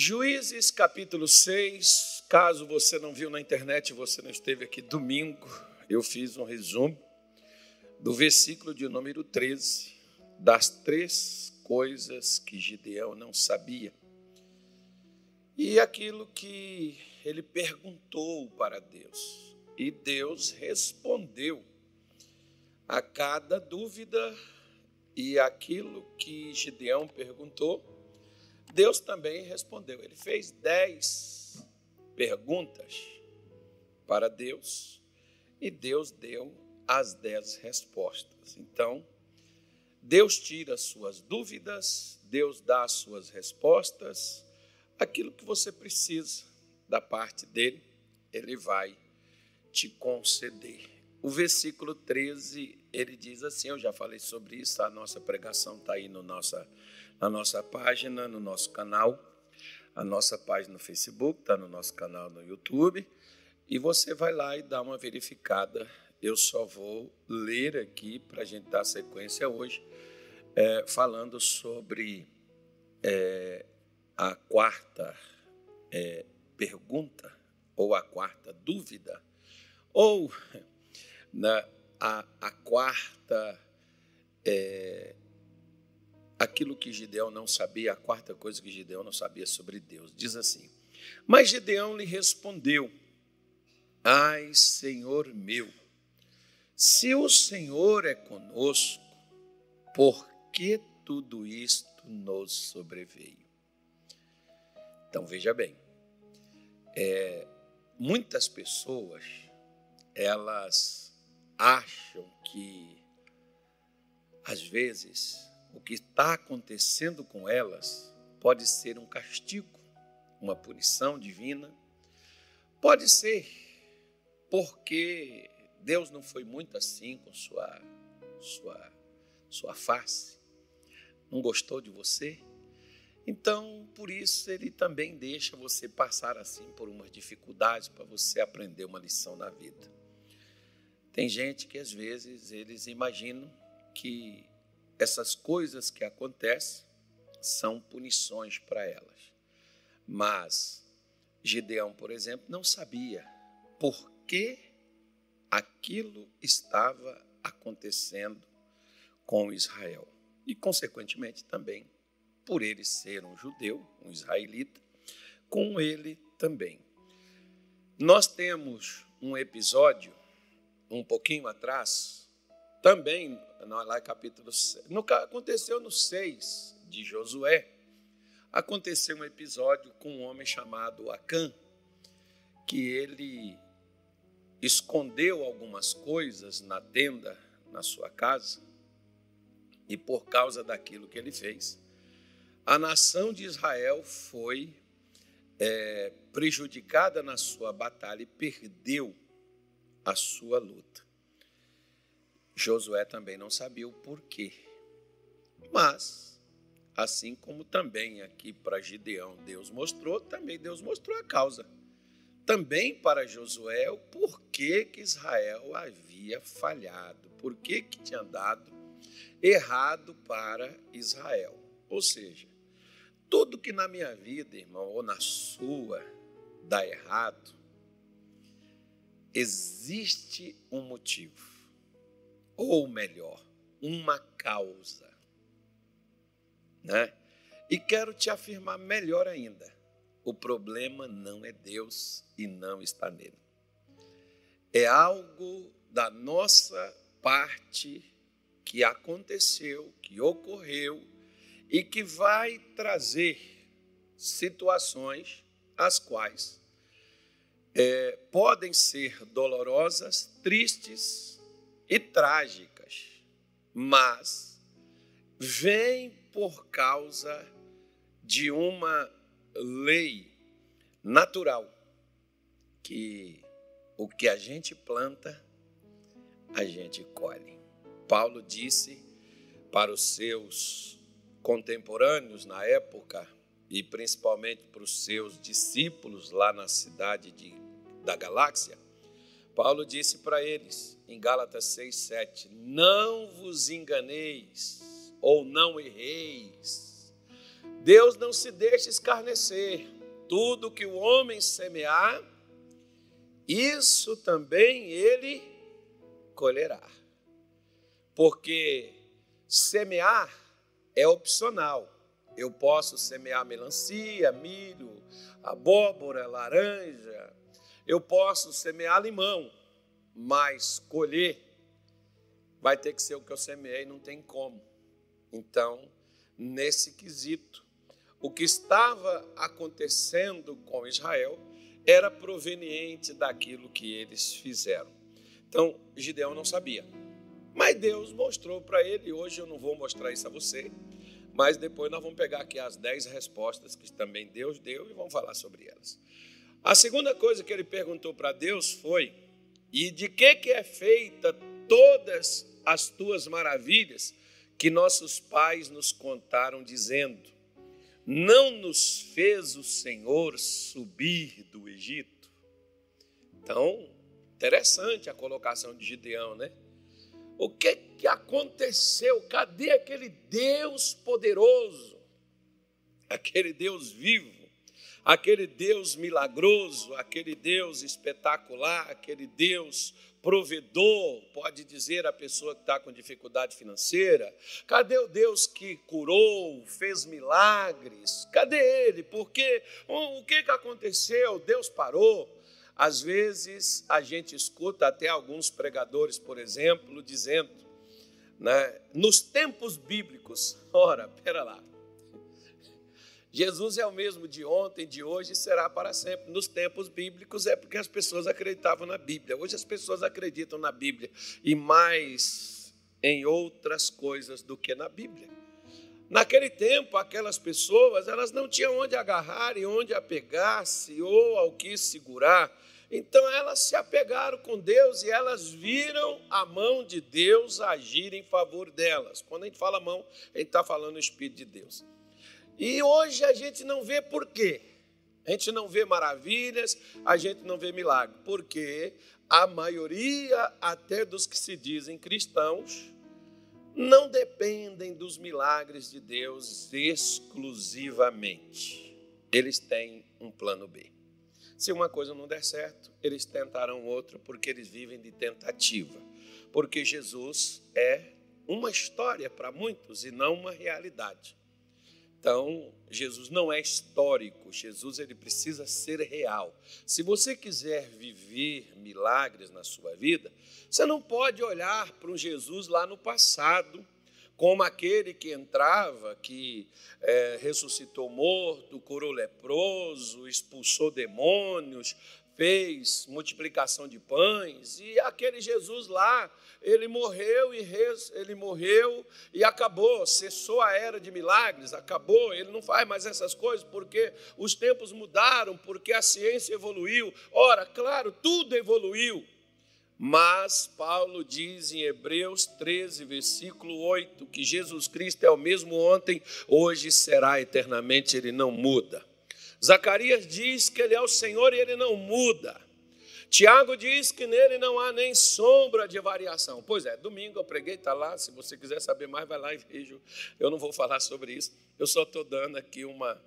Juízes capítulo 6, caso você não viu na internet, você não esteve aqui domingo, eu fiz um resumo do versículo de número 13, das três coisas que Gideão não sabia. E aquilo que ele perguntou para Deus. E Deus respondeu a cada dúvida e aquilo que Gideão perguntou, Deus também respondeu. Ele fez dez perguntas para Deus e Deus deu as dez respostas. Então, Deus tira as suas dúvidas, Deus dá as suas respostas, aquilo que você precisa da parte dele, ele vai te conceder. O versículo 13, ele diz assim: Eu já falei sobre isso, a nossa pregação está aí no nossa, na nossa página, no nosso canal. A nossa página no Facebook, está no nosso canal no YouTube. E você vai lá e dá uma verificada. Eu só vou ler aqui para a gente dar sequência hoje, é, falando sobre é, a quarta é, pergunta, ou a quarta dúvida, ou na, a, a quarta, é, aquilo que Gideão não sabia, a quarta coisa que Gideão não sabia sobre Deus. Diz assim: Mas Gideão lhe respondeu: Ai, Senhor meu, se o Senhor é conosco, por que tudo isto nos sobreveio? Então veja bem, é, muitas pessoas elas acham que, às vezes, o que está acontecendo com elas pode ser um castigo, uma punição divina, pode ser porque Deus não foi muito assim com sua, sua, sua face, não gostou de você. Então, por isso, ele também deixa você passar assim por umas dificuldades para você aprender uma lição na vida. Tem gente que às vezes eles imaginam que essas coisas que acontecem são punições para elas. Mas Gideão, por exemplo, não sabia por que aquilo estava acontecendo com Israel. E, consequentemente, também por ele ser um judeu, um israelita, com ele também. Nós temos um episódio um pouquinho atrás, também, lá capítulo 6, no, aconteceu no 6 de Josué, aconteceu um episódio com um homem chamado Acã, que ele escondeu algumas coisas na tenda, na sua casa, e por causa daquilo que ele fez, a nação de Israel foi é, prejudicada na sua batalha e perdeu a sua luta. Josué também não sabia o porquê. Mas, assim como também aqui para Gideão Deus mostrou, também Deus mostrou a causa. Também para Josué o porquê que Israel havia falhado, porquê que tinha dado errado para Israel. Ou seja, tudo que na minha vida, irmão, ou na sua, dá errado, existe um motivo, ou melhor, uma causa. Né? E quero te afirmar melhor ainda: o problema não é Deus e não está nele. É algo da nossa parte que aconteceu, que ocorreu e que vai trazer situações as quais é, podem ser dolorosas, tristes e trágicas, mas vêm por causa de uma lei natural que o que a gente planta, a gente colhe. Paulo disse para os seus contemporâneos na época, e principalmente para os seus discípulos lá na cidade de da galáxia, Paulo disse para eles, em Gálatas 6, 7, não vos enganeis ou não erreis, Deus não se deixa escarnecer. Tudo que o homem semear, isso também ele colherá. Porque semear é opcional. Eu posso semear melancia, milho, abóbora, laranja. Eu posso semear limão, mas colher vai ter que ser o que eu semeei, não tem como. Então, nesse quesito, o que estava acontecendo com Israel era proveniente daquilo que eles fizeram. Então, Gideão não sabia. Mas Deus mostrou para ele, hoje eu não vou mostrar isso a você, mas depois nós vamos pegar aqui as dez respostas que também Deus deu e vamos falar sobre elas. A segunda coisa que ele perguntou para Deus foi: e de que, que é feita todas as tuas maravilhas que nossos pais nos contaram, dizendo: Não nos fez o Senhor subir do Egito? Então, interessante a colocação de Gideão, né? O que, que aconteceu? Cadê aquele Deus poderoso? Aquele Deus vivo? Aquele Deus milagroso? Aquele Deus espetacular? Aquele Deus provedor, pode dizer a pessoa que está com dificuldade financeira? Cadê o Deus que curou, fez milagres? Cadê ele? Porque o que, que aconteceu? Deus parou. Às vezes a gente escuta até alguns pregadores, por exemplo, dizendo, né, nos tempos bíblicos, ora, pera lá, Jesus é o mesmo de ontem, de hoje e será para sempre. Nos tempos bíblicos é porque as pessoas acreditavam na Bíblia. Hoje as pessoas acreditam na Bíblia e mais em outras coisas do que na Bíblia. Naquele tempo, aquelas pessoas, elas não tinham onde agarrar e onde apegar-se ou ao que segurar. Então elas se apegaram com Deus e elas viram a mão de Deus agir em favor delas. Quando a gente fala mão, a gente está falando o Espírito de Deus. E hoje a gente não vê por quê. A gente não vê maravilhas, a gente não vê milagre. Porque a maioria, até dos que se dizem cristãos, não dependem dos milagres de Deus exclusivamente. Eles têm um plano B. Se uma coisa não der certo, eles tentarão outra porque eles vivem de tentativa. Porque Jesus é uma história para muitos e não uma realidade. Então, Jesus não é histórico, Jesus ele precisa ser real. Se você quiser viver milagres na sua vida, você não pode olhar para um Jesus lá no passado como aquele que entrava, que é, ressuscitou morto, curou leproso, expulsou demônios, fez multiplicação de pães, e aquele Jesus lá, ele morreu e res, ele morreu e acabou, cessou a era de milagres, acabou, ele não faz mais essas coisas porque os tempos mudaram, porque a ciência evoluiu. Ora, claro, tudo evoluiu. Mas Paulo diz em Hebreus 13, versículo 8, que Jesus Cristo é o mesmo ontem, hoje será eternamente, ele não muda. Zacarias diz que ele é o Senhor e ele não muda. Tiago diz que nele não há nem sombra de variação. Pois é, domingo eu preguei, está lá. Se você quiser saber mais, vai lá e veja. Eu não vou falar sobre isso, eu só estou dando aqui uma,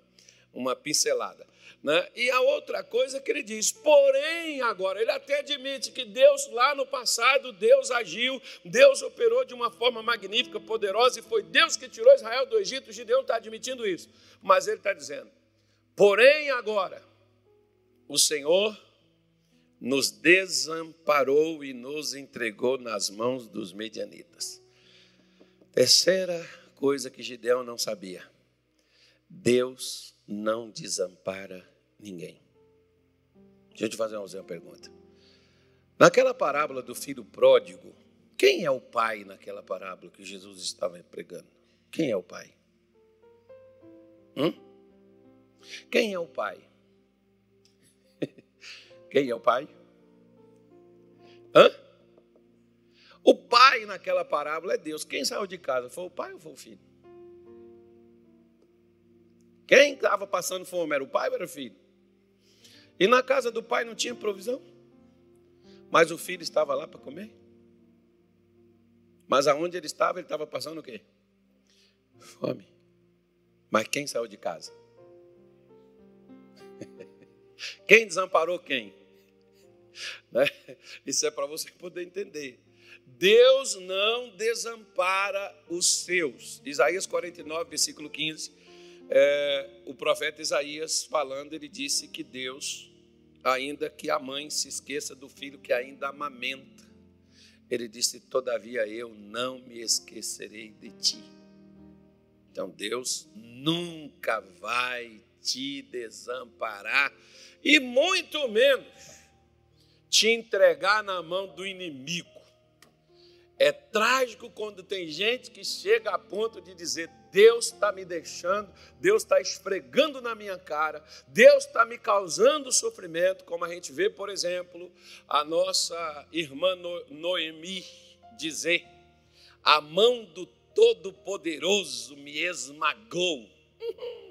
uma pincelada. Né? E a outra coisa que ele diz, porém, agora, ele até admite que Deus, lá no passado, Deus agiu, Deus operou de uma forma magnífica, poderosa, e foi Deus que tirou Israel do Egito. Gideão está admitindo isso, mas ele está dizendo, porém, agora, o Senhor nos desamparou e nos entregou nas mãos dos medianitas. Terceira coisa que Gideão não sabia: Deus não desampara ninguém. Deixa eu te fazer uma pergunta. Naquela parábola do filho pródigo, quem é o pai naquela parábola que Jesus estava pregando? Quem é o pai? Hum? Quem é o pai? Quem é o pai? Hã? O pai naquela parábola é Deus. Quem saiu de casa? Foi o pai ou foi o filho? Quem estava passando fome era o pai ou era o filho? E na casa do pai não tinha provisão? Mas o filho estava lá para comer? Mas aonde ele estava, ele estava passando o quê? Fome. Mas quem saiu de casa? Quem desamparou quem? Né? Isso é para você poder entender. Deus não desampara os seus. Isaías 49, versículo 15. É, o profeta Isaías falando, ele disse que Deus, ainda que a mãe se esqueça do filho que ainda amamenta, ele disse: Todavia eu não me esquecerei de ti. Então Deus nunca vai te desamparar e muito menos te entregar na mão do inimigo. É trágico quando tem gente que chega a ponto de dizer: Deus está me deixando, Deus está esfregando na minha cara, Deus está me causando sofrimento, como a gente vê, por exemplo, a nossa irmã Noemi dizer: A mão do Todo-Poderoso me esmagou.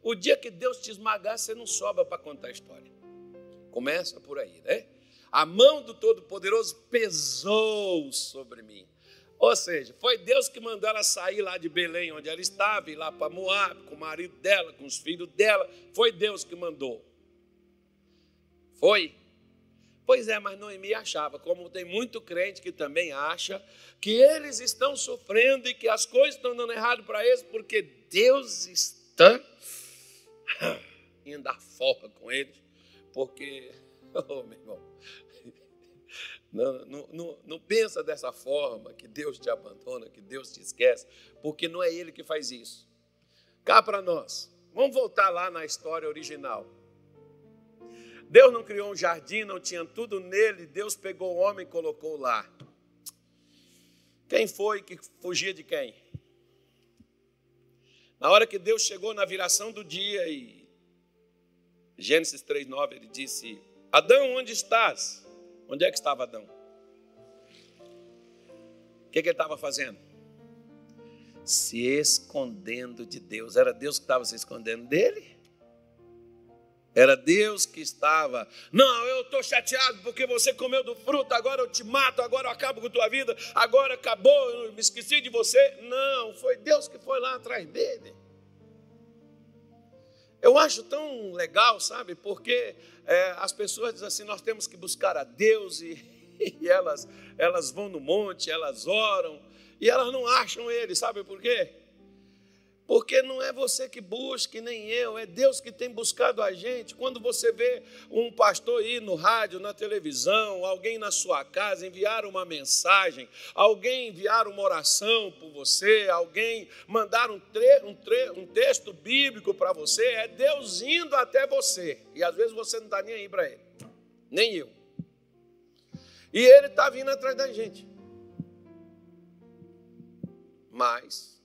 O dia que Deus te esmagar, você não sobra para contar a história. Começa por aí, né? A mão do Todo-Poderoso pesou sobre mim. Ou seja, foi Deus que mandou ela sair lá de Belém, onde ela estava, ir lá para Moab, com o marido dela, com os filhos dela. Foi Deus que mandou. Foi. Pois é, mas Noemi achava, como tem muito crente que também acha, que eles estão sofrendo e que as coisas estão dando errado para eles, porque Deus está indo dar folga com eles, porque, oh, meu irmão, não, não, não, não, pensa dessa forma, que Deus te abandona, que Deus te esquece, porque não é Ele que faz isso. Cá para nós, vamos voltar lá na história original. Deus não criou um jardim, não tinha tudo nele, Deus pegou o homem e colocou lá. Quem foi que fugia de quem? Na hora que Deus chegou na viração do dia e Gênesis 3:9 ele disse: Adão, onde estás? Onde é que estava Adão? O que, que ele estava fazendo? Se escondendo de Deus. Era Deus que estava se escondendo dele? Era Deus que estava. Não, eu estou chateado porque você comeu do fruto, agora eu te mato, agora eu acabo com a tua vida, agora acabou, eu me esqueci de você. Não, foi Deus que foi lá atrás dele. Eu acho tão legal, sabe? Porque é, as pessoas dizem assim: nós temos que buscar a Deus e, e elas, elas vão no monte, elas oram e elas não acham Ele, sabe por quê? Porque não é você que busca, nem eu, é Deus que tem buscado a gente. Quando você vê um pastor ir no rádio, na televisão, alguém na sua casa enviar uma mensagem, alguém enviar uma oração por você, alguém mandar um, tre um, tre um texto bíblico para você, é Deus indo até você. E às vezes você não está nem aí para ele, nem eu. E ele está vindo atrás da gente. Mas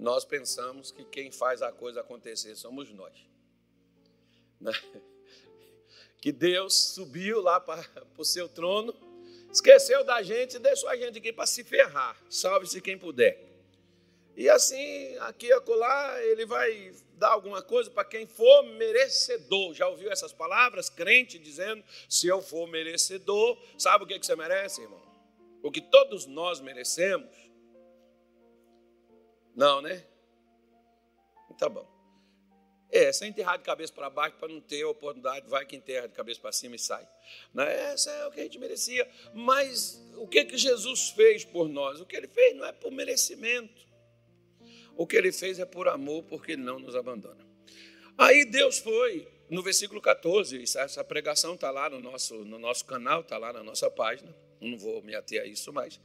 nós pensamos que quem faz a coisa acontecer somos nós. Né? Que Deus subiu lá para o seu trono, esqueceu da gente e deixou a gente aqui para se ferrar. Salve-se quem puder. E assim, aqui e acolá, ele vai dar alguma coisa para quem for merecedor. Já ouviu essas palavras? Crente dizendo: se eu for merecedor, sabe o que você merece, irmão? O que todos nós merecemos não, né? Tá bom. É, sem enterrar de cabeça para baixo para não ter oportunidade, vai que enterra de cabeça para cima e sai. Né? Essa é o que a gente merecia. Mas o que, que Jesus fez por nós? O que ele fez não é por merecimento. O que ele fez é por amor, porque ele não nos abandona. Aí Deus foi, no versículo 14, essa pregação está lá no nosso, no nosso canal, está lá na nossa página não vou me ater a isso mais.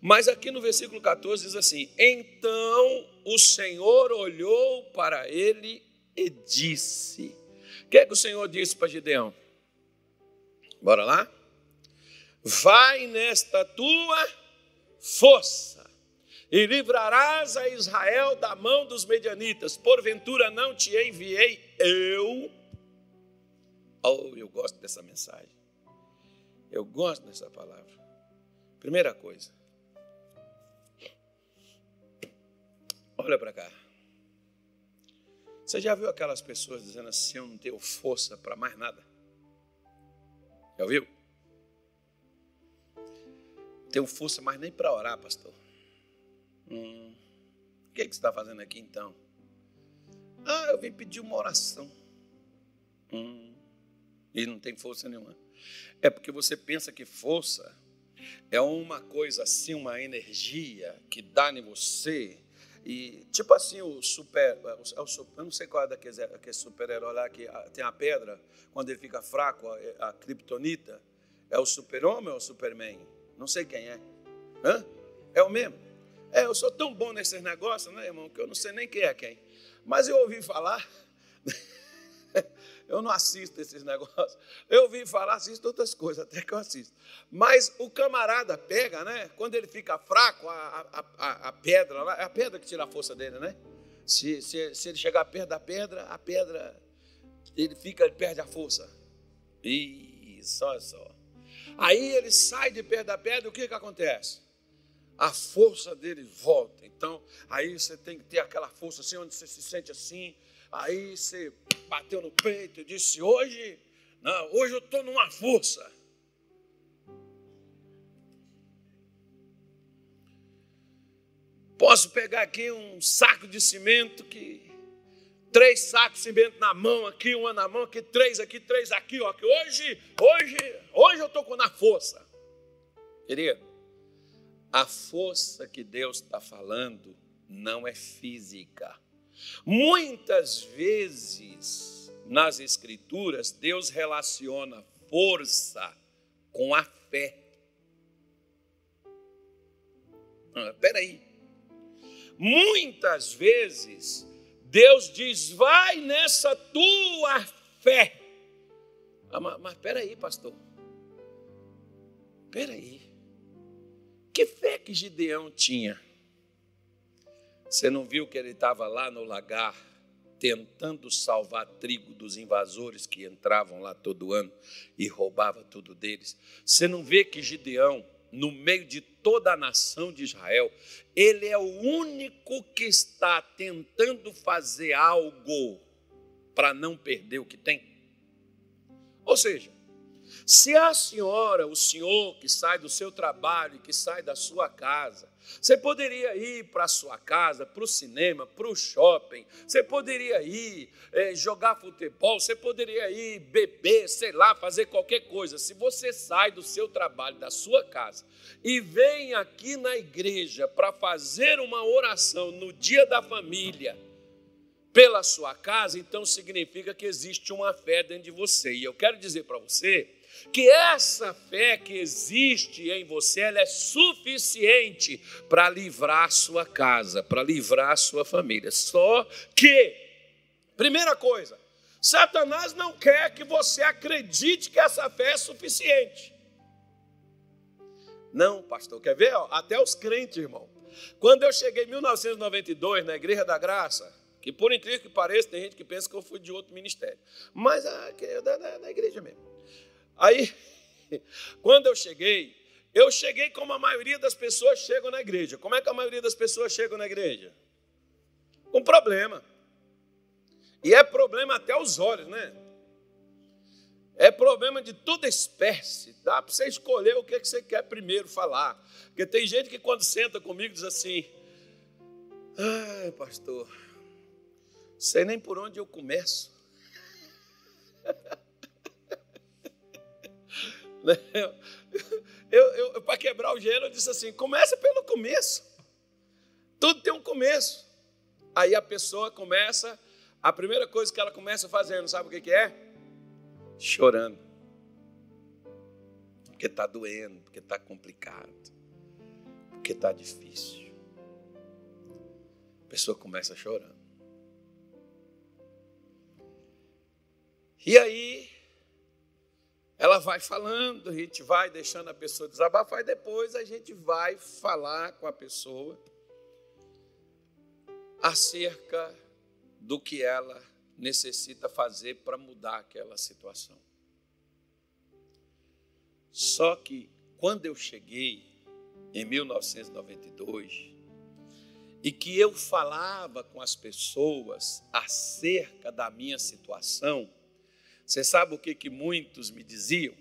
Mas aqui no versículo 14 diz assim: Então o Senhor olhou para ele e disse: O que é que o Senhor disse para Gideão? Bora lá? Vai nesta tua força e livrarás a Israel da mão dos medianitas. Porventura não te enviei eu. Oh, eu gosto dessa mensagem. Eu gosto dessa palavra. Primeira coisa. Olha para cá. Você já viu aquelas pessoas dizendo assim: Eu não tenho força para mais nada? Já ouviu? Tenho força mais nem para orar, pastor. Hum, o que, é que você está fazendo aqui então? Ah, eu vim pedir uma oração. Hum, e não tem força nenhuma. É porque você pensa que força é uma coisa assim, uma energia que dá em você. E tipo assim, o super. O, o, eu não sei qual é daquele, aquele super-herói lá que tem a pedra, quando ele fica fraco, a, a kryptonita. É o super-homem ou o superman? Não sei quem é. Hã? É o mesmo? É, eu sou tão bom nesses negócios, né, irmão, que eu não sei nem quem é quem. Mas eu ouvi falar. eu não assisto esses negócios. Eu ouvi falar, assisto outras coisas, até que eu assisto. Mas o camarada pega, né? Quando ele fica fraco, a, a, a, a pedra é a pedra que tira a força dele, né? Se, se, se ele chegar perto da pedra, a pedra, ele fica, ele perde a força. E só, só. Aí ele sai de perto da pedra, o que, que acontece? A força dele volta. Então, aí você tem que ter aquela força assim, onde você se sente assim. Aí você bateu no peito e disse: Hoje, não, hoje eu estou numa força. Posso pegar aqui um saco de cimento que três sacos de cimento na mão aqui, uma na mão aqui, três aqui, três aqui, ó. Que hoje, hoje, hoje eu estou com na força. Querido, a força que Deus está falando não é física. Muitas vezes nas Escrituras, Deus relaciona força com a fé. Ah, peraí. Muitas vezes Deus diz: vai nessa tua fé. Ah, mas, mas peraí, pastor. Peraí. Que fé que Gideão tinha? Você não viu que ele estava lá no lagar tentando salvar trigo dos invasores que entravam lá todo ano e roubava tudo deles? Você não vê que Gideão no meio de toda a nação de Israel, ele é o único que está tentando fazer algo para não perder o que tem. Ou seja, se a senhora, o senhor que sai do seu trabalho, que sai da sua casa, você poderia ir para a sua casa, para o cinema, para o shopping, você poderia ir é, jogar futebol, você poderia ir beber, sei lá, fazer qualquer coisa. Se você sai do seu trabalho, da sua casa, e vem aqui na igreja para fazer uma oração no dia da família, pela sua casa, então significa que existe uma fé dentro de você. E eu quero dizer para você que essa fé que existe em você, ela é suficiente para livrar sua casa, para livrar sua família. Só que, primeira coisa, Satanás não quer que você acredite que essa fé é suficiente. Não, pastor, quer ver? Até os crentes, irmão. Quando eu cheguei em 1992 na Igreja da Graça, que por incrível que pareça, tem gente que pensa que eu fui de outro ministério, mas ah, é da, da, da igreja mesmo. Aí, quando eu cheguei, eu cheguei como a maioria das pessoas chegam na igreja. Como é que a maioria das pessoas chegam na igreja? Com problema. E é problema até os olhos, né? É problema de toda espécie. Dá para você escolher o que, é que você quer primeiro falar. Porque tem gente que quando senta comigo diz assim: Ai, pastor, sei nem por onde eu começo. Eu, eu, eu para quebrar o gelo, eu disse assim: começa pelo começo. Tudo tem um começo. Aí a pessoa começa, a primeira coisa que ela começa fazendo, sabe o que, que é? Chorando. Porque está doendo, porque está complicado, porque está difícil. A pessoa começa chorando. E aí, ela vai falando, a gente vai deixando a pessoa desabafar e depois a gente vai falar com a pessoa acerca do que ela necessita fazer para mudar aquela situação. Só que quando eu cheguei em 1992 e que eu falava com as pessoas acerca da minha situação, você sabe o que, que muitos me diziam?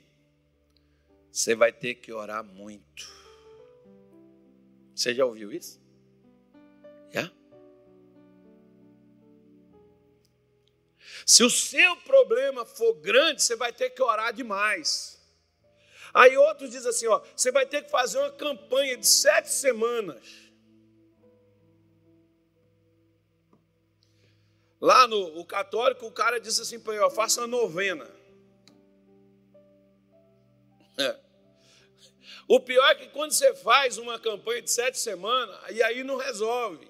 Você vai ter que orar muito. Você já ouviu isso? Já? Se o seu problema for grande, você vai ter que orar demais. Aí outros dizem assim: ó, você vai ter que fazer uma campanha de sete semanas. Lá no o católico, o cara disse assim para faça uma novena. É. O pior é que quando você faz uma campanha de sete semanas, e aí não resolve.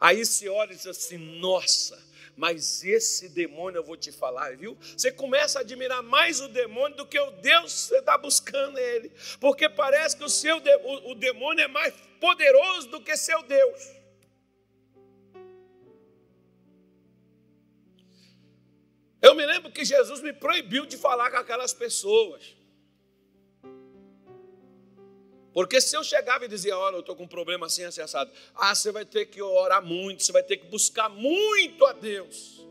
Aí se olha e diz assim: nossa, mas esse demônio eu vou te falar, viu? Você começa a admirar mais o demônio do que o Deus que você está buscando ele, porque parece que o seu o, o demônio é mais poderoso do que seu Deus. Eu me lembro que Jesus me proibiu de falar com aquelas pessoas. Porque se eu chegava e dizia, olha, eu estou com um problema assim, assim, assado. Ah, você vai ter que orar muito, você vai ter que buscar muito a Deus.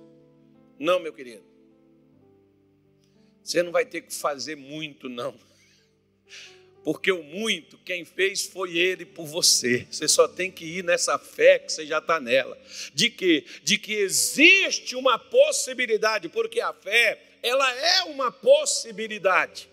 Não, meu querido. Você não vai ter que fazer muito, não. Porque o muito, quem fez foi Ele por você. Você só tem que ir nessa fé que você já está nela. De que? De que existe uma possibilidade, porque a fé, ela é uma possibilidade.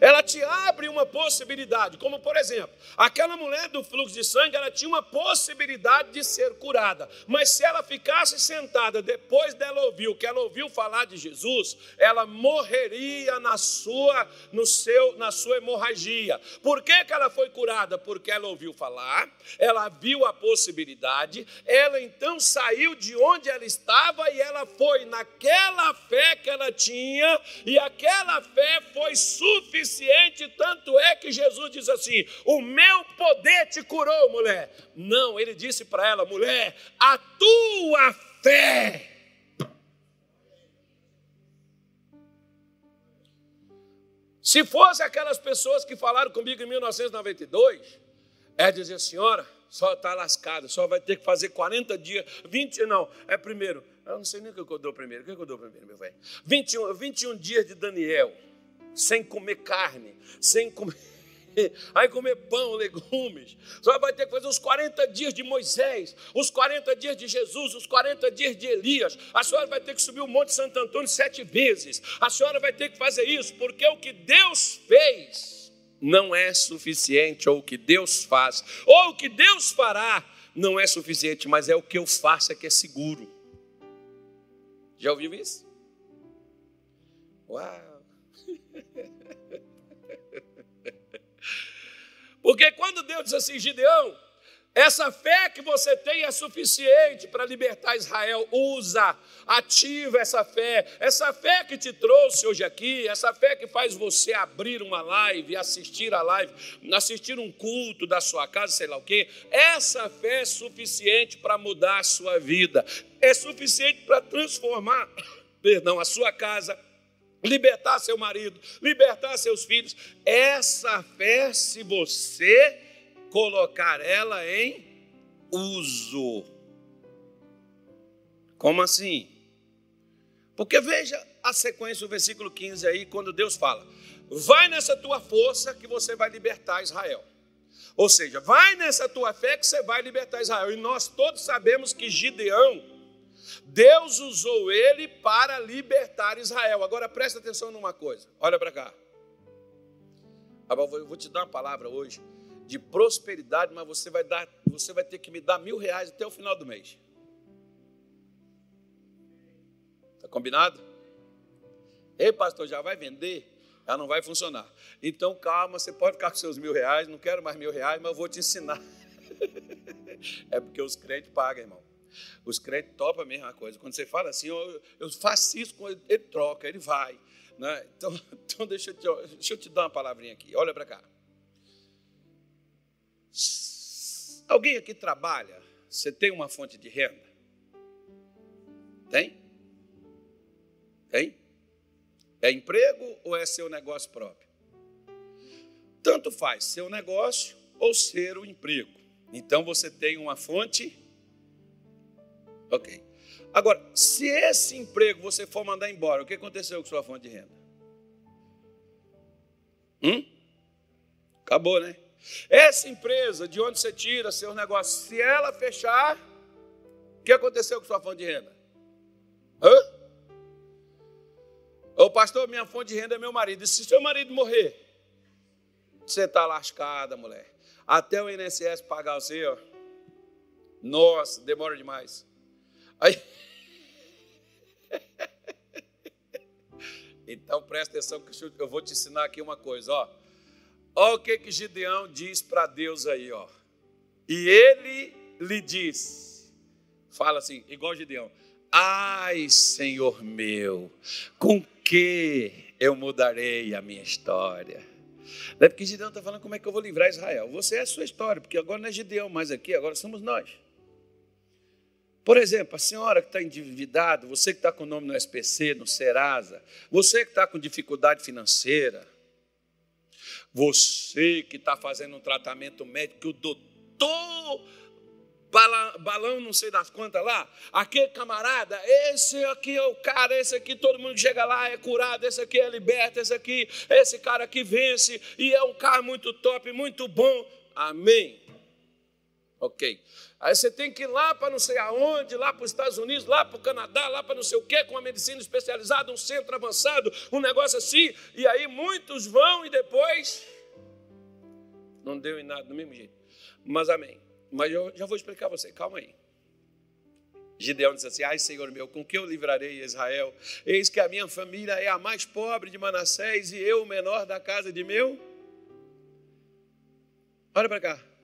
Ela te abre uma possibilidade, como por exemplo, aquela mulher do fluxo de sangue, ela tinha uma possibilidade de ser curada, mas se ela ficasse sentada depois dela ouvir o que ela ouviu falar de Jesus, ela morreria na sua, no seu, na sua hemorragia. Por que, que ela foi curada? Porque ela ouviu falar, ela viu a possibilidade, ela então saiu de onde ela estava e ela foi naquela fé que ela tinha, e aquela fé foi suficiente suficiente, tanto é que Jesus diz assim: O meu poder te curou, mulher. Não, ele disse para ela: mulher, a tua fé. Se fosse aquelas pessoas que falaram comigo em 1992, é dizer, senhora, só está lascada, só vai ter que fazer 40 dias, 20, não, é primeiro, eu não sei nem o que eu dou primeiro, o que eu dou primeiro, meu velho? 21, 21 dias de Daniel sem comer carne, sem comer. Aí comer pão, legumes. Só vai ter que fazer os 40 dias de Moisés, os 40 dias de Jesus, os 40 dias de Elias. A senhora vai ter que subir o Monte Santo Antônio sete vezes. A senhora vai ter que fazer isso, porque o que Deus fez não é suficiente, ou o que Deus faz, ou o que Deus fará não é suficiente, mas é o que eu faço é que é seguro. Já ouviu isso? Uau! Porque quando Deus diz assim, Gideão, essa fé que você tem é suficiente para libertar Israel. Usa, ativa essa fé. Essa fé que te trouxe hoje aqui, essa fé que faz você abrir uma live, assistir a live, assistir um culto da sua casa, sei lá o quê. Essa fé é suficiente para mudar a sua vida. É suficiente para transformar, perdão, a sua casa, libertar seu marido, libertar seus filhos. Essa fé, se você colocar ela em uso. Como assim? Porque veja a sequência do versículo 15 aí, quando Deus fala: Vai nessa tua força que você vai libertar Israel. Ou seja, vai nessa tua fé que você vai libertar Israel. E nós todos sabemos que Gideão Deus usou ele para libertar Israel. Agora presta atenção numa coisa. Olha para cá. Eu vou te dar uma palavra hoje de prosperidade, mas você vai dar, você vai ter que me dar mil reais até o final do mês. Tá combinado? Ei, pastor, já vai vender? Já não vai funcionar. Então calma, você pode ficar com seus mil reais. Não quero mais mil reais, mas eu vou te ensinar. é porque os crentes pagam, irmão. Os crentes topam a mesma coisa. Quando você fala assim, eu, eu faço isso, ele, troca, ele vai. Né? Então, então deixa, eu te, deixa eu te dar uma palavrinha aqui. Olha para cá. Alguém aqui trabalha? Você tem uma fonte de renda? Tem? Tem? É emprego ou é seu negócio próprio? Tanto faz seu negócio ou ser o emprego. Então você tem uma fonte Ok. Agora, se esse emprego você for mandar embora, o que aconteceu com sua fonte de renda? Hum? Acabou, né? Essa empresa de onde você tira seus negócios, se ela fechar, o que aconteceu com sua fonte de renda? Hã? Ô pastor, minha fonte de renda é meu marido. E se seu marido morrer? Você está lascada, mulher. Até o INSS pagar você, ó. Nossa, demora demais. Aí. Então presta atenção que eu vou te ensinar aqui uma coisa, ó. Olha o que que Gideão diz para Deus aí, ó. E ele lhe diz, fala assim, igual Gideão: Ai, Senhor meu, com que eu mudarei a minha história? Não é porque Gideão está falando como é que eu vou livrar Israel. Você é a sua história, porque agora não é Gideão mais aqui, agora somos nós. Por exemplo, a senhora que está endividada, você que está com o nome no SPC, no Serasa, você que está com dificuldade financeira, você que está fazendo um tratamento médico que o doutor balão não sei das quantas lá, aquele camarada, esse aqui é o cara, esse aqui todo mundo chega lá é curado, esse aqui é liberto, esse aqui, esse cara aqui vence e é um cara muito top, muito bom. Amém. Ok. Aí você tem que ir lá para não sei aonde, lá para os Estados Unidos, lá para o Canadá, lá para não sei o quê, com uma medicina especializada, um centro avançado, um negócio assim. E aí muitos vão e depois não deu em nada, do mesmo jeito. Mas amém. Mas eu já vou explicar a você, calma aí. Gideão disse assim: Ai, Senhor meu, com que eu livrarei Israel? Eis que a minha família é a mais pobre de Manassés e eu o menor da casa de meu. Olha para cá.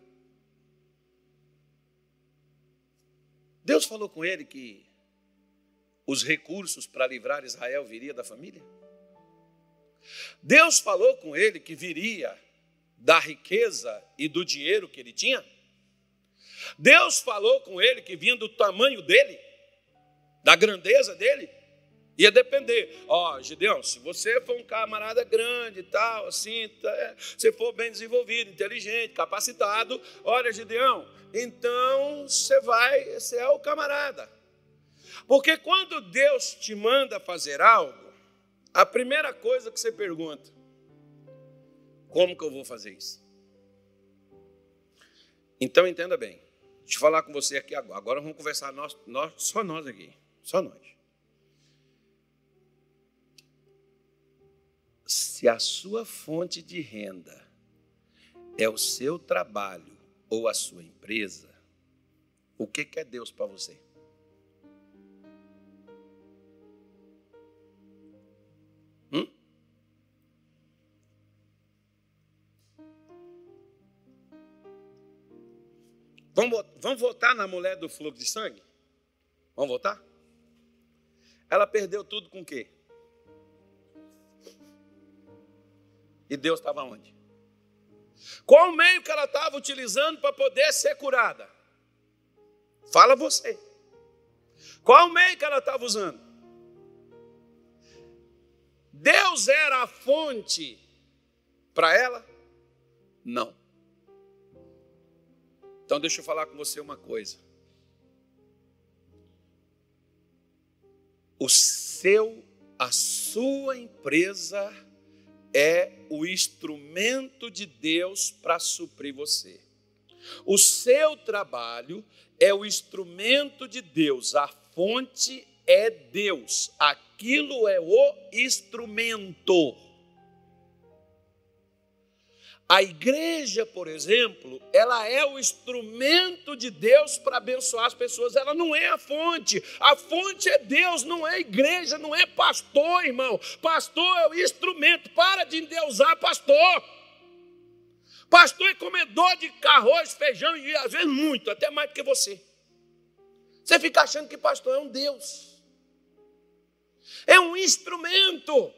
Deus falou com ele que os recursos para livrar Israel viria da família. Deus falou com ele que viria da riqueza e do dinheiro que ele tinha. Deus falou com ele que vinha do tamanho dele, da grandeza dele, ia depender. Ó, oh, Gideão, se você for um camarada grande e tal, assim, tá, é, se for bem desenvolvido, inteligente, capacitado, olha, Gideão, então você vai, esse é o camarada. Porque quando Deus te manda fazer algo, a primeira coisa que você pergunta, como que eu vou fazer isso? Então entenda bem. Deixa eu falar com você aqui agora. Agora vamos conversar nós, nós, só nós aqui. Só nós. Se a sua fonte de renda é o seu trabalho ou a sua empresa, o que, é Deus para você? Vamos, vamos votar na mulher do fluxo de sangue? Vamos votar? Ela perdeu tudo com o quê? E Deus estava onde? Qual o meio que ela estava utilizando para poder ser curada? Fala você. Qual o meio que ela estava usando? Deus era a fonte para ela? Não. Então deixa eu falar com você uma coisa. O seu, a sua empresa é o instrumento de Deus para suprir você. O seu trabalho é o instrumento de Deus, a fonte é Deus, aquilo é o instrumento. A igreja, por exemplo, ela é o instrumento de Deus para abençoar as pessoas, ela não é a fonte. A fonte é Deus, não é igreja, não é pastor, irmão. Pastor é o instrumento, para de endeusar pastor. Pastor é comedor de arroz, feijão e às vezes muito, até mais do que você. Você fica achando que pastor é um Deus. É um instrumento.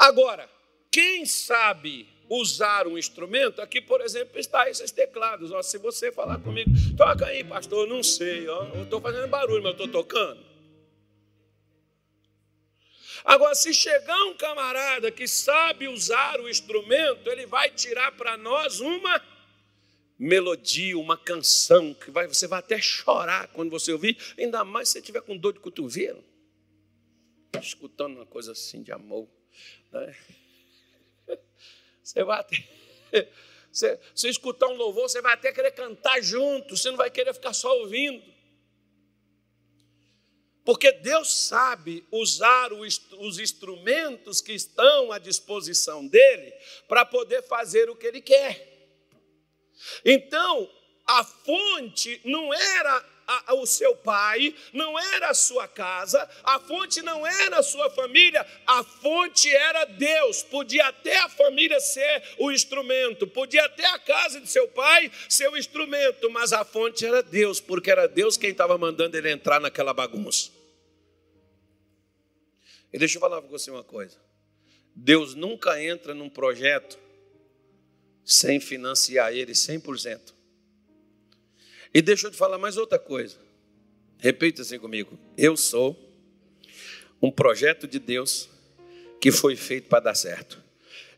Agora, quem sabe usar um instrumento, aqui, por exemplo, está esses teclados. Ó, se você falar comigo, toca aí, pastor, não sei, ó, eu estou fazendo barulho, mas estou tocando. Agora, se chegar um camarada que sabe usar o instrumento, ele vai tirar para nós uma melodia, uma canção, que vai, você vai até chorar quando você ouvir, ainda mais se você estiver com dor de cotovelo, escutando uma coisa assim de amor. Você vai, Você, você escutar um louvor, você vai até querer cantar junto, você não vai querer ficar só ouvindo. Porque Deus sabe usar os instrumentos que estão à disposição dele para poder fazer o que ele quer. Então, a fonte não era a, o seu pai, não era a sua casa, a fonte não era a sua família, a fonte era Deus. Podia até a família ser o instrumento, podia até a casa de seu pai ser o instrumento, mas a fonte era Deus, porque era Deus quem estava mandando ele entrar naquela bagunça. E deixa eu falar para você uma coisa: Deus nunca entra num projeto sem financiar ele 100%. E deixa eu te falar mais outra coisa. Repita assim comigo. Eu sou um projeto de Deus que foi feito para dar certo.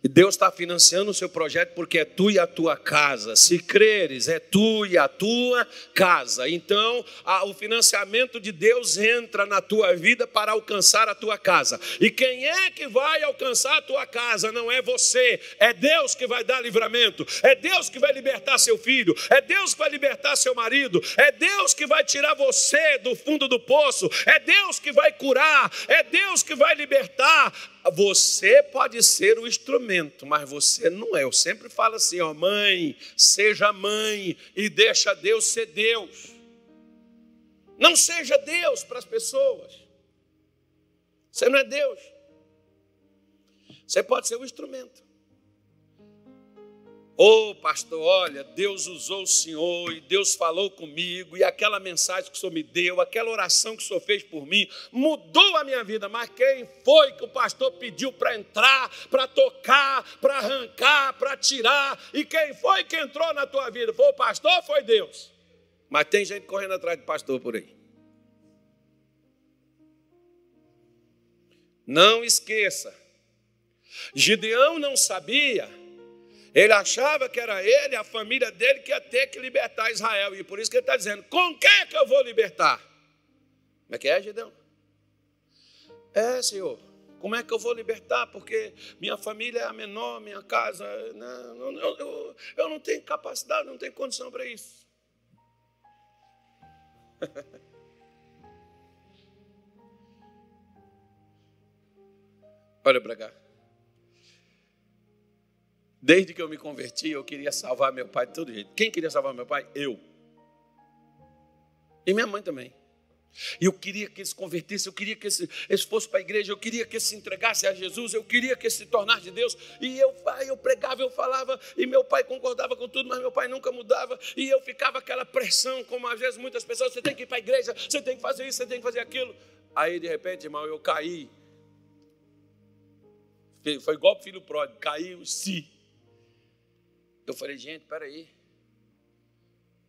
Deus está financiando o seu projeto porque é tu e a tua casa. Se creres, é tu e a tua casa. Então, a, o financiamento de Deus entra na tua vida para alcançar a tua casa. E quem é que vai alcançar a tua casa? Não é você, é Deus que vai dar livramento. É Deus que vai libertar seu filho. É Deus que vai libertar seu marido. É Deus que vai tirar você do fundo do poço. É Deus que vai curar. É Deus que vai libertar. Você pode ser o instrumento, mas você não é. Eu sempre falo assim, ó, mãe, seja mãe e deixa Deus ser Deus. Não seja Deus para as pessoas. Você não é Deus. Você pode ser o instrumento. Ô oh, pastor, olha, Deus usou o Senhor e Deus falou comigo, e aquela mensagem que o Senhor me deu, aquela oração que o Senhor fez por mim, mudou a minha vida. Mas quem foi que o pastor pediu para entrar, para tocar, para arrancar, para tirar? E quem foi que entrou na tua vida? Foi o pastor ou foi Deus? Mas tem gente correndo atrás de pastor por aí. Não esqueça, Gideão não sabia ele achava que era ele, a família dele, que ia ter que libertar Israel. E por isso que ele está dizendo: com quem é que eu vou libertar? Como é que é, Gideão? É, Senhor. Como é que eu vou libertar? Porque minha família é a menor, minha casa. Não, eu, eu, eu não tenho capacidade, não tenho condição para isso. Olha para cá. Desde que eu me converti, eu queria salvar meu pai de todo jeito. Quem queria salvar meu pai? Eu. E minha mãe também. Eu queria que ele se convertesse, eu queria que ele fosse para a igreja, eu queria que ele se entregasse a Jesus, eu queria que ele se tornasse de Deus. E eu, eu pregava, eu falava, e meu pai concordava com tudo, mas meu pai nunca mudava. E eu ficava aquela pressão, como às vezes muitas pessoas: você tem que ir para a igreja, você tem que fazer isso, você tem que fazer aquilo. Aí de repente, irmão, eu caí. Foi igual o filho pródigo, caiu, se. Eu falei, gente, peraí.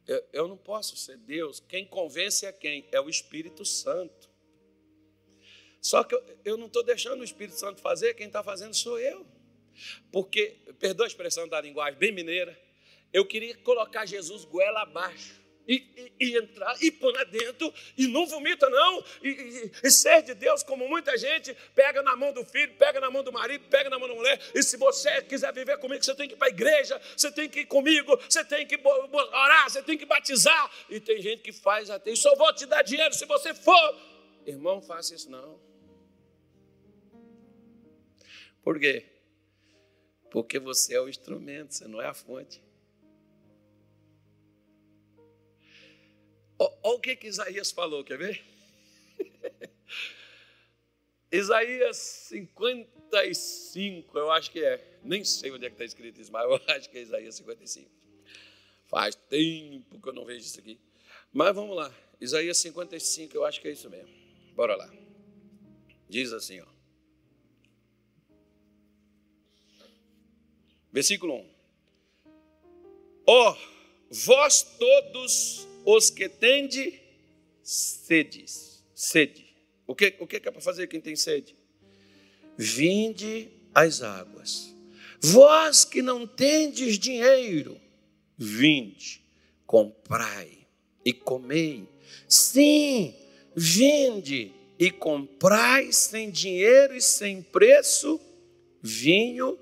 Eu, eu não posso ser Deus. Quem convence é quem? É o Espírito Santo. Só que eu, eu não estou deixando o Espírito Santo fazer, quem está fazendo sou eu. Porque, perdoa a expressão da linguagem bem mineira, eu queria colocar Jesus goela abaixo e, e, e, entrar e pôr lá dentro e não vomita, não. E, e, e, ser de Deus, como muita gente pega na mão do filho, pega na mão do marido, pega na mão da mulher. E se você quiser viver comigo, você tem que ir para a igreja, você tem que ir comigo, você tem que orar, você tem que batizar. E tem gente que faz até, e só vou te dar dinheiro se você for. Irmão, faça isso não. Por quê? Porque você é o instrumento, você não é a fonte. Olha o que, que Isaías falou, quer ver? Isaías 55, eu acho que é. Nem sei onde é que está escrito isso, mas eu acho que é Isaías 55. Faz tempo que eu não vejo isso aqui. Mas vamos lá. Isaías 55, eu acho que é isso mesmo. Bora lá. Diz assim, ó. Versículo 1. Ó, oh, vós todos os que tende sedes, sede. O que, o que é para fazer quem tem sede? Vinde as águas. Vós que não tendes dinheiro, vinde, comprai e comei. Sim, vinde e comprai sem dinheiro e sem preço vinho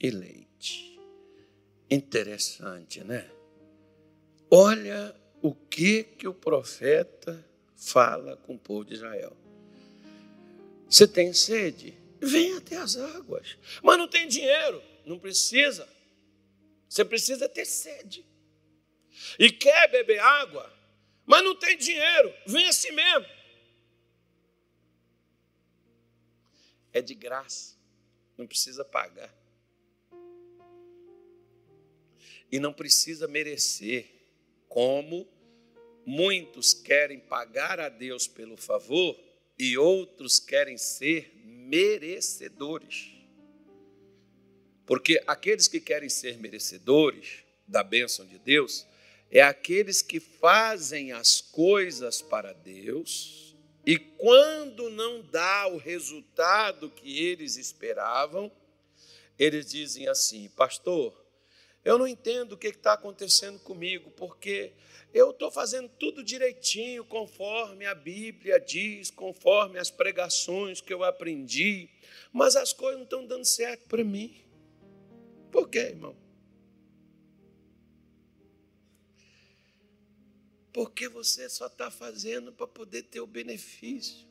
e leite. Interessante, né? Olha o que que o profeta fala com o povo de Israel. Você tem sede? Vem até as águas. Mas não tem dinheiro? Não precisa. Você precisa ter sede. E quer beber água? Mas não tem dinheiro? Vem assim mesmo. É de graça. Não precisa pagar. E não precisa merecer, como muitos querem pagar a Deus pelo favor e outros querem ser merecedores. Porque aqueles que querem ser merecedores da bênção de Deus é aqueles que fazem as coisas para Deus e quando não dá o resultado que eles esperavam, eles dizem assim: Pastor, eu não entendo o que está acontecendo comigo, porque eu estou fazendo tudo direitinho, conforme a Bíblia diz, conforme as pregações que eu aprendi, mas as coisas não estão dando certo para mim. Por quê, irmão? Porque você só está fazendo para poder ter o benefício.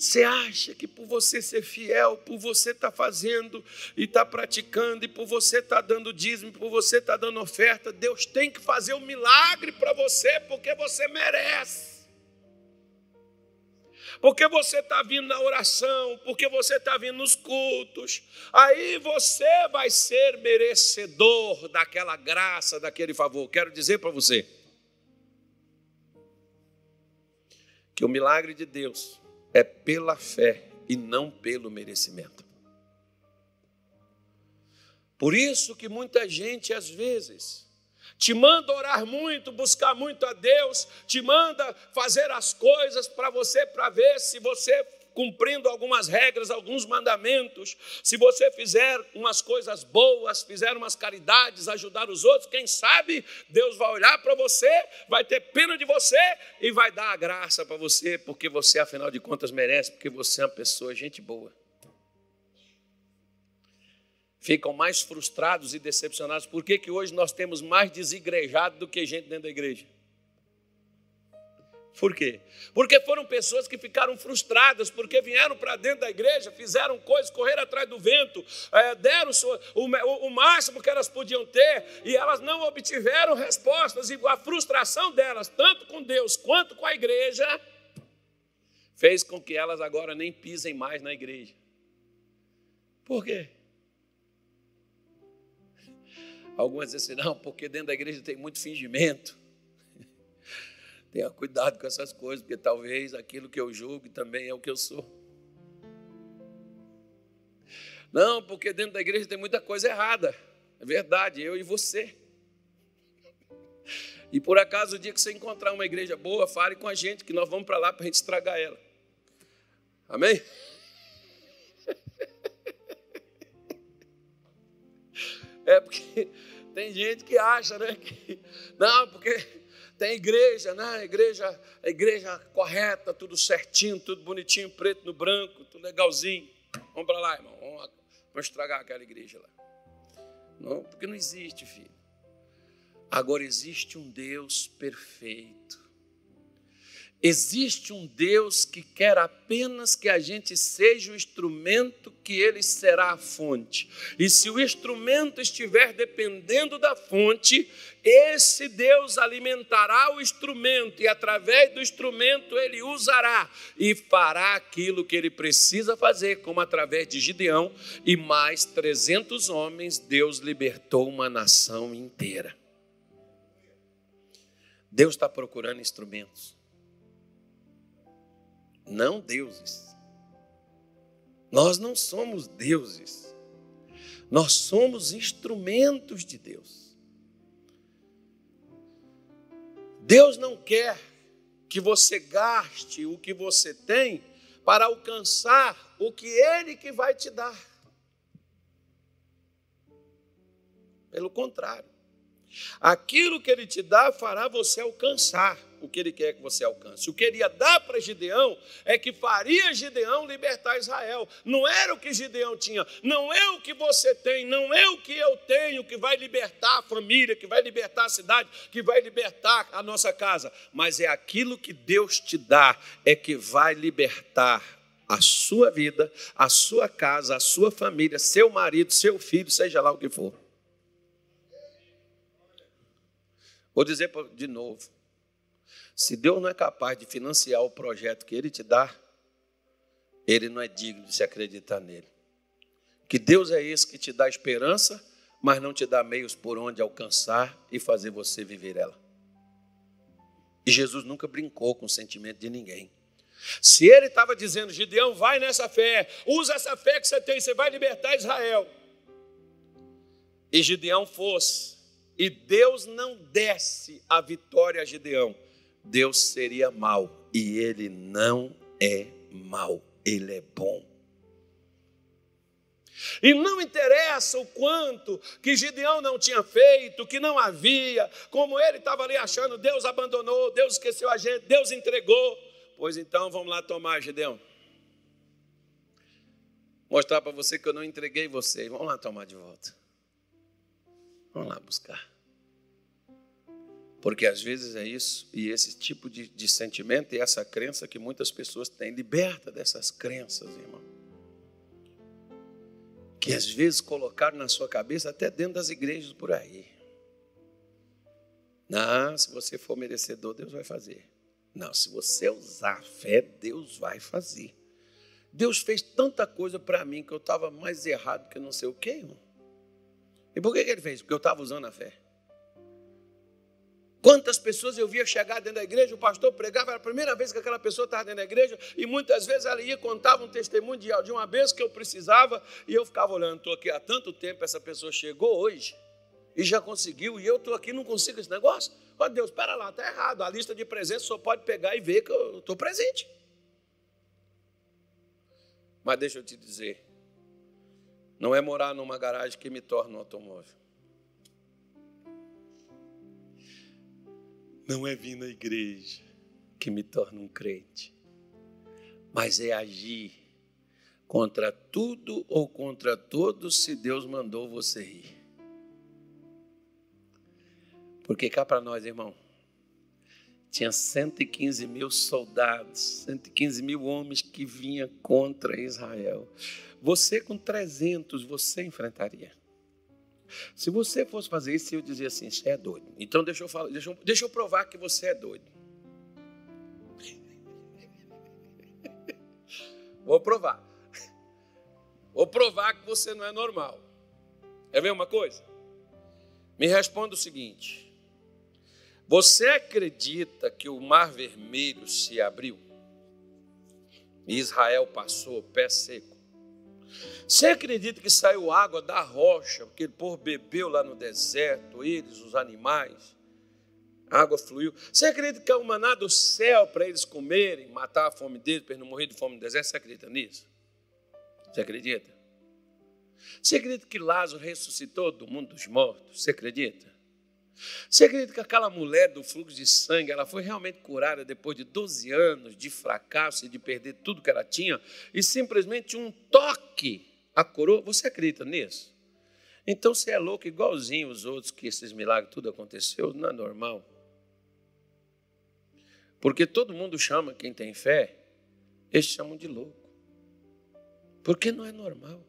Você acha que por você ser fiel, por você estar tá fazendo e estar tá praticando, e por você estar tá dando dízimo, por você estar tá dando oferta, Deus tem que fazer um milagre para você, porque você merece. Porque você está vindo na oração, porque você está vindo nos cultos, aí você vai ser merecedor daquela graça, daquele favor. Quero dizer para você que o milagre de Deus é pela fé e não pelo merecimento. Por isso que muita gente às vezes te manda orar muito, buscar muito a Deus, te manda fazer as coisas para você para ver se você cumprindo algumas regras, alguns mandamentos, se você fizer umas coisas boas, fizer umas caridades, ajudar os outros, quem sabe Deus vai olhar para você, vai ter pena de você e vai dar a graça para você, porque você, afinal de contas, merece, porque você é uma pessoa, gente boa. Ficam mais frustrados e decepcionados. Por que, que hoje nós temos mais desigrejado do que gente dentro da igreja? Por quê? Porque foram pessoas que ficaram frustradas, porque vieram para dentro da igreja, fizeram coisas, correram atrás do vento, é, deram o, o, o máximo que elas podiam ter, e elas não obtiveram respostas, e a frustração delas, tanto com Deus quanto com a igreja, fez com que elas agora nem pisem mais na igreja. Por quê? Algumas dizem assim, não, porque dentro da igreja tem muito fingimento. Tenha cuidado com essas coisas, porque talvez aquilo que eu julgo também é o que eu sou. Não, porque dentro da igreja tem muita coisa errada. É verdade, eu e você. E por acaso, o dia que você encontrar uma igreja boa, fale com a gente, que nós vamos para lá para a gente estragar ela. Amém? É porque tem gente que acha, né? Que, não, porque tem igreja, né? Igreja, a igreja correta, tudo certinho, tudo bonitinho, preto no branco, tudo legalzinho. Vamos para lá, irmão. Vamos, vamos estragar aquela igreja lá. Não, porque não existe, filho. Agora existe um Deus perfeito Existe um Deus que quer apenas que a gente seja o instrumento que ele será a fonte. E se o instrumento estiver dependendo da fonte, esse Deus alimentará o instrumento e através do instrumento ele usará e fará aquilo que ele precisa fazer, como através de Gideão e mais 300 homens, Deus libertou uma nação inteira. Deus está procurando instrumentos não deuses. Nós não somos deuses. Nós somos instrumentos de Deus. Deus não quer que você gaste o que você tem para alcançar o que Ele que vai te dar. Pelo contrário, Aquilo que ele te dá fará você alcançar o que ele quer que você alcance. O que ele ia dar para Gideão é que faria Gideão libertar Israel. Não era o que Gideão tinha, não é o que você tem, não é o que eu tenho que vai libertar a família, que vai libertar a cidade, que vai libertar a nossa casa, mas é aquilo que Deus te dá é que vai libertar a sua vida, a sua casa, a sua família, seu marido, seu filho, seja lá o que for. Vou dizer de novo: se Deus não é capaz de financiar o projeto que Ele te dá, Ele não é digno de se acreditar nele. Que Deus é esse que te dá esperança, mas não te dá meios por onde alcançar e fazer você viver ela. E Jesus nunca brincou com o sentimento de ninguém. Se ele estava dizendo, Gideão, vai nessa fé, usa essa fé que você tem, você vai libertar Israel. E Gideão fosse, e Deus não desse a vitória a Gideão, Deus seria mau. E ele não é mau, ele é bom. E não interessa o quanto que Gideão não tinha feito, que não havia, como ele estava ali achando, Deus abandonou, Deus esqueceu a gente, Deus entregou. Pois então, vamos lá tomar, Gideão. Mostrar para você que eu não entreguei você. Vamos lá tomar de volta. Vamos lá buscar. Porque às vezes é isso, e esse tipo de, de sentimento e essa crença que muitas pessoas têm. Liberta dessas crenças, irmão. Que às vezes colocaram na sua cabeça, até dentro das igrejas por aí. Não, se você for merecedor, Deus vai fazer. Não, se você usar a fé, Deus vai fazer. Deus fez tanta coisa para mim que eu estava mais errado que não sei o quê, irmão. E por que, que ele fez? Porque eu estava usando a fé. Quantas pessoas eu via chegar dentro da igreja, o pastor pregava, era a primeira vez que aquela pessoa estava dentro da igreja, e muitas vezes ela ia contava um testemunho de, de uma vez que eu precisava, e eu ficava olhando, estou aqui há tanto tempo, essa pessoa chegou hoje e já conseguiu, e eu estou aqui não consigo esse negócio. Ó Deus, espera lá, está errado. A lista de presença só pode pegar e ver que eu estou presente. Mas deixa eu te dizer, não é morar numa garagem que me torna um automóvel. Não é vir na igreja que me torna um crente, mas é agir contra tudo ou contra todos se Deus mandou você ir. Porque cá para nós, irmão, tinha 115 mil soldados, 115 mil homens que vinham contra Israel. Você com 300, você enfrentaria. Se você fosse fazer isso, eu dizia assim: você é doido. Então deixa eu falar, deixa eu, deixa eu provar que você é doido. Vou provar. Vou provar que você não é normal. É ver uma coisa? Me responda o seguinte: Você acredita que o Mar Vermelho se abriu? E Israel passou pé seco? Você acredita que saiu água da rocha, porque o povo bebeu lá no deserto, eles, os animais? A água fluiu. Você acredita que é o maná do céu para eles comerem, matar a fome deles, para eles não morrer de fome no deserto? Você acredita nisso? Você acredita? Você acredita que Lázaro ressuscitou do mundo dos mortos? Você acredita? Você acredita que aquela mulher do fluxo de sangue, ela foi realmente curada depois de 12 anos de fracasso e de perder tudo que ela tinha, e simplesmente um toque a curou? Você acredita nisso? Então você é louco igualzinho os outros que esses milagres tudo aconteceu, não é normal. Porque todo mundo chama quem tem fé, eles chamam de louco. Porque não é normal.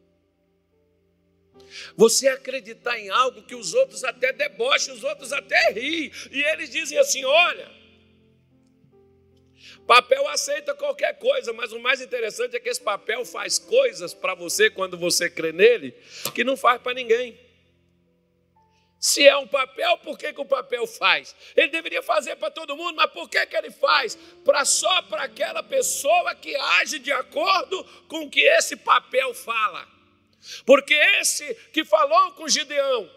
Você acreditar em algo que os outros até debocham, os outros até riem, e eles dizem assim: olha, papel aceita qualquer coisa, mas o mais interessante é que esse papel faz coisas para você quando você crê nele, que não faz para ninguém. Se é um papel, por que, que o papel faz? Ele deveria fazer para todo mundo, mas por que, que ele faz? Para só para aquela pessoa que age de acordo com o que esse papel fala. Porque esse que falou com Gideão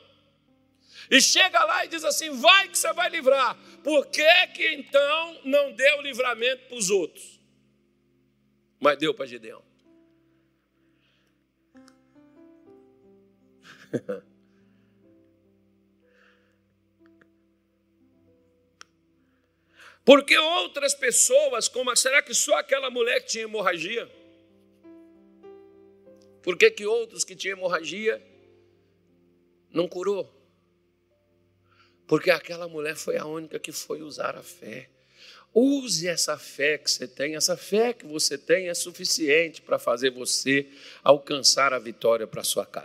e chega lá e diz assim: vai que você vai livrar por que, que então não deu livramento para os outros? Mas deu para Gideão. Porque outras pessoas, como será que só aquela mulher que tinha hemorragia? Por que, que outros que tinham hemorragia não curou? Porque aquela mulher foi a única que foi usar a fé. Use essa fé que você tem, essa fé que você tem é suficiente para fazer você alcançar a vitória para sua casa.